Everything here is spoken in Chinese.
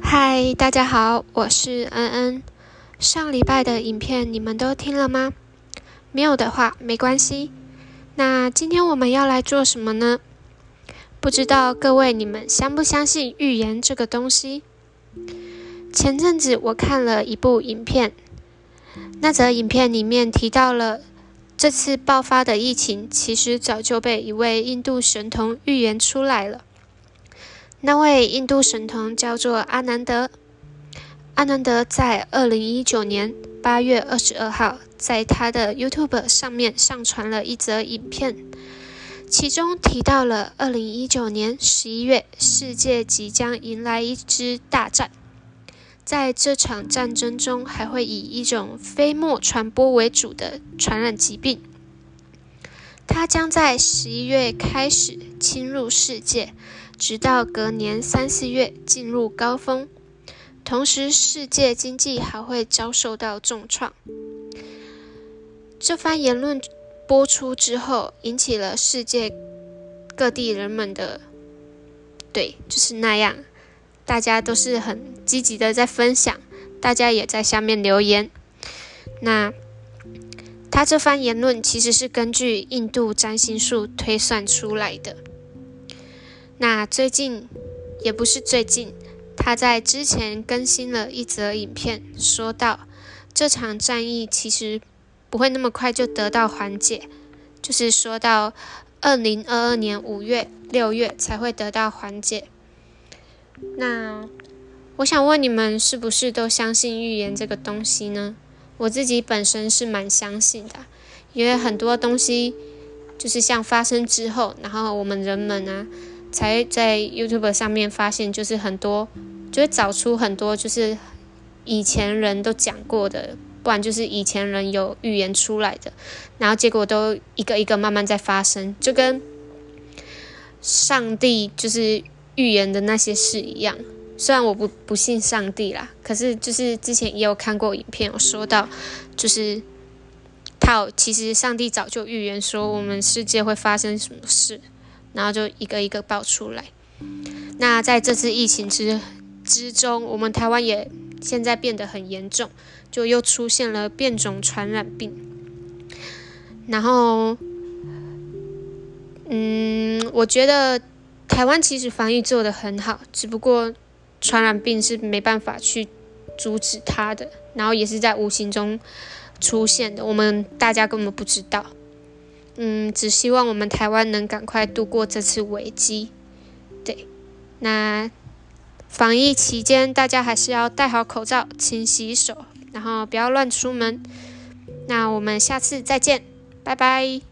嗨，大家好，我是恩恩。上礼拜的影片你们都听了吗？没有的话没关系。那今天我们要来做什么呢？不知道各位你们相不相信预言这个东西？前阵子我看了一部影片，那则影片里面提到了这次爆发的疫情，其实早就被一位印度神童预言出来了。那位印度神童叫做阿南德。阿南德在二零一九年八月二十二号，在他的 YouTube 上面上传了一则影片，其中提到了二零一九年十一月，世界即将迎来一支大战，在这场战争中，还会以一种飞沫传播为主的传染疾病，它将在十一月开始侵入世界。直到隔年三四月进入高峰，同时世界经济还会遭受到重创。这番言论播出之后，引起了世界各地人们的对，就是那样，大家都是很积极的在分享，大家也在下面留言。那他这番言论其实是根据印度占星术推算出来的。那最近也不是最近，他在之前更新了一则影片，说到这场战役其实不会那么快就得到缓解，就是说到二零二二年五月、六月才会得到缓解。那我想问你们，是不是都相信预言这个东西呢？我自己本身是蛮相信的，因为很多东西就是像发生之后，然后我们人们啊。才在 YouTube 上面发现，就是很多，就会找出很多，就是以前人都讲过的，不然就是以前人有预言出来的，然后结果都一个一个慢慢在发生，就跟上帝就是预言的那些事一样。虽然我不不信上帝啦，可是就是之前也有看过影片，有说到，就是他其实上帝早就预言说我们世界会发生什么事。然后就一个一个爆出来。那在这次疫情之之中，我们台湾也现在变得很严重，就又出现了变种传染病。然后，嗯，我觉得台湾其实防疫做得很好，只不过传染病是没办法去阻止它的，然后也是在无形中出现的，我们大家根本不知道。嗯，只希望我们台湾能赶快度过这次危机。对，那防疫期间大家还是要戴好口罩、勤洗手，然后不要乱出门。那我们下次再见，拜拜。